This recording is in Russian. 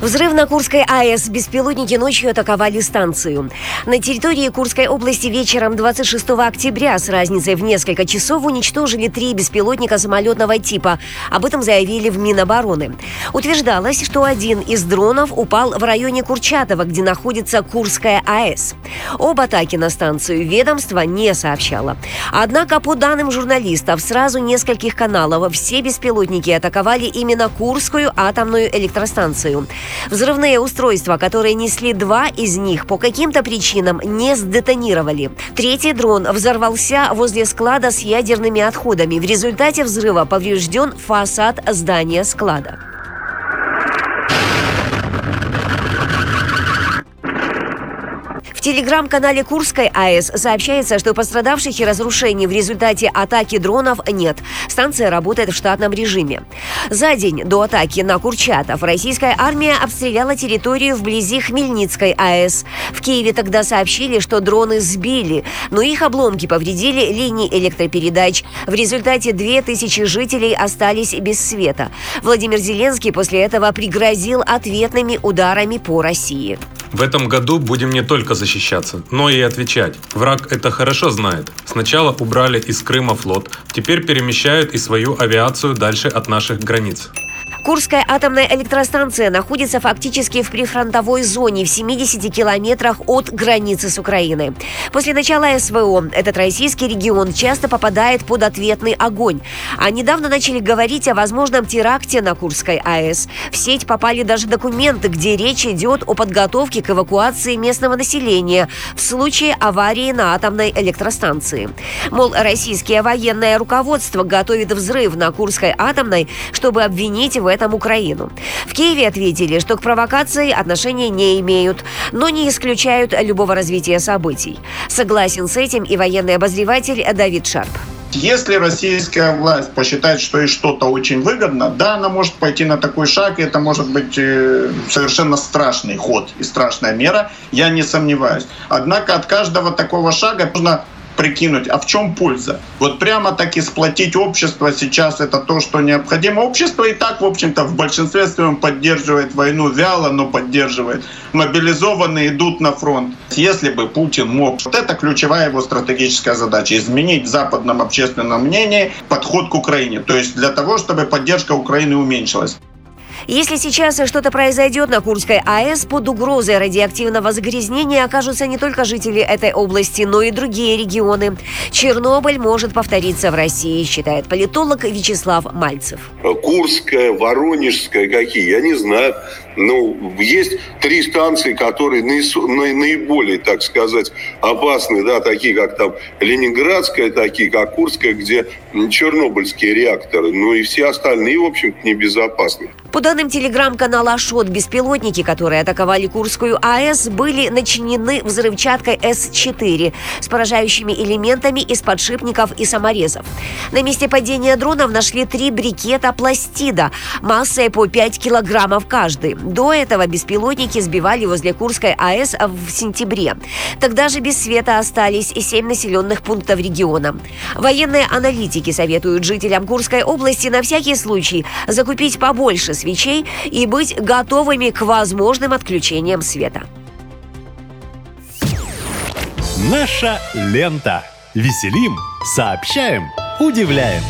Взрыв на Курской АЭС. Беспилотники ночью атаковали станцию. На территории Курской области вечером 26 октября с разницей в несколько часов уничтожили три беспилотника самолетного типа. Об этом заявили в Минобороны. Утверждалось, что один из дронов упал в районе Курчатова, где находится Курская АЭС. Об атаке на станцию ведомство не сообщало. Однако, по данным журналистов, сразу нескольких каналов все беспилотники атаковали именно Курскую атомную электростанцию. Взрывные устройства, которые несли два из них, по каким-то причинам не сдетонировали. Третий дрон взорвался возле склада с ядерными отходами. В результате взрыва поврежден фасад здания склада. В телеграм-канале Курской АЭС сообщается, что пострадавших и разрушений в результате атаки дронов нет. Станция работает в штатном режиме. За день до атаки на Курчатов российская армия обстреляла территорию вблизи Хмельницкой АЭС. В Киеве тогда сообщили, что дроны сбили, но их обломки повредили линии электропередач. В результате 2000 жителей остались без света. Владимир Зеленский после этого пригрозил ответными ударами по России. В этом году будем не только защищаться, но и отвечать. Враг это хорошо знает. Сначала убрали из Крыма флот, теперь перемещают и свою авиацию дальше от наших границ. Курская атомная электростанция находится фактически в прифронтовой зоне в 70 километрах от границы с Украиной. После начала СВО этот российский регион часто попадает под ответный огонь. А недавно начали говорить о возможном теракте на Курской АЭС. В сеть попали даже документы, где речь идет о подготовке к эвакуации местного населения в случае аварии на атомной электростанции. Мол, российское военное руководство готовит взрыв на Курской атомной, чтобы обвинить в этом Украину. В Киеве ответили, что к провокации отношения не имеют, но не исключают любого развития событий. Согласен с этим и военный обозреватель Давид Шарп. Если российская власть посчитает, что ей что-то очень выгодно, да, она может пойти на такой шаг, и это может быть э, совершенно страшный ход и страшная мера, я не сомневаюсь. Однако от каждого такого шага нужно прикинуть, а в чем польза? Вот прямо таки сплотить общество сейчас это то, что необходимо. Общество и так, в общем-то, в большинстве своем поддерживает войну вяло, но поддерживает. Мобилизованные идут на фронт. Если бы Путин мог, вот это ключевая его стратегическая задача, изменить в западном общественном мнении подход к Украине. То есть для того, чтобы поддержка Украины уменьшилась. Если сейчас что-то произойдет на Курской АЭС, под угрозой радиоактивного загрязнения окажутся не только жители этой области, но и другие регионы. Чернобыль может повториться в России, считает политолог Вячеслав Мальцев. Курская, Воронежская какие, я не знаю. Ну, есть три станции, которые наиболее, так сказать, опасны, да, такие как там Ленинградская, такие как Курская, где чернобыльские реакторы. Ну и все остальные, в общем-то, небезопасны. По данным телеграм-канала «Шот», беспилотники, которые атаковали Курскую АЭС, были начинены взрывчаткой С-4 с поражающими элементами из подшипников и саморезов. На месте падения дронов нашли три брикета пластида массой по 5 килограммов каждый. До этого беспилотники сбивали возле Курской АЭС в сентябре. Тогда же без света остались и семь населенных пунктов региона. Военные аналитики советуют жителям Курской области на всякий случай закупить побольше свечей и быть готовыми к возможным отключениям света. Наша лента. Веселим, сообщаем, удивляем.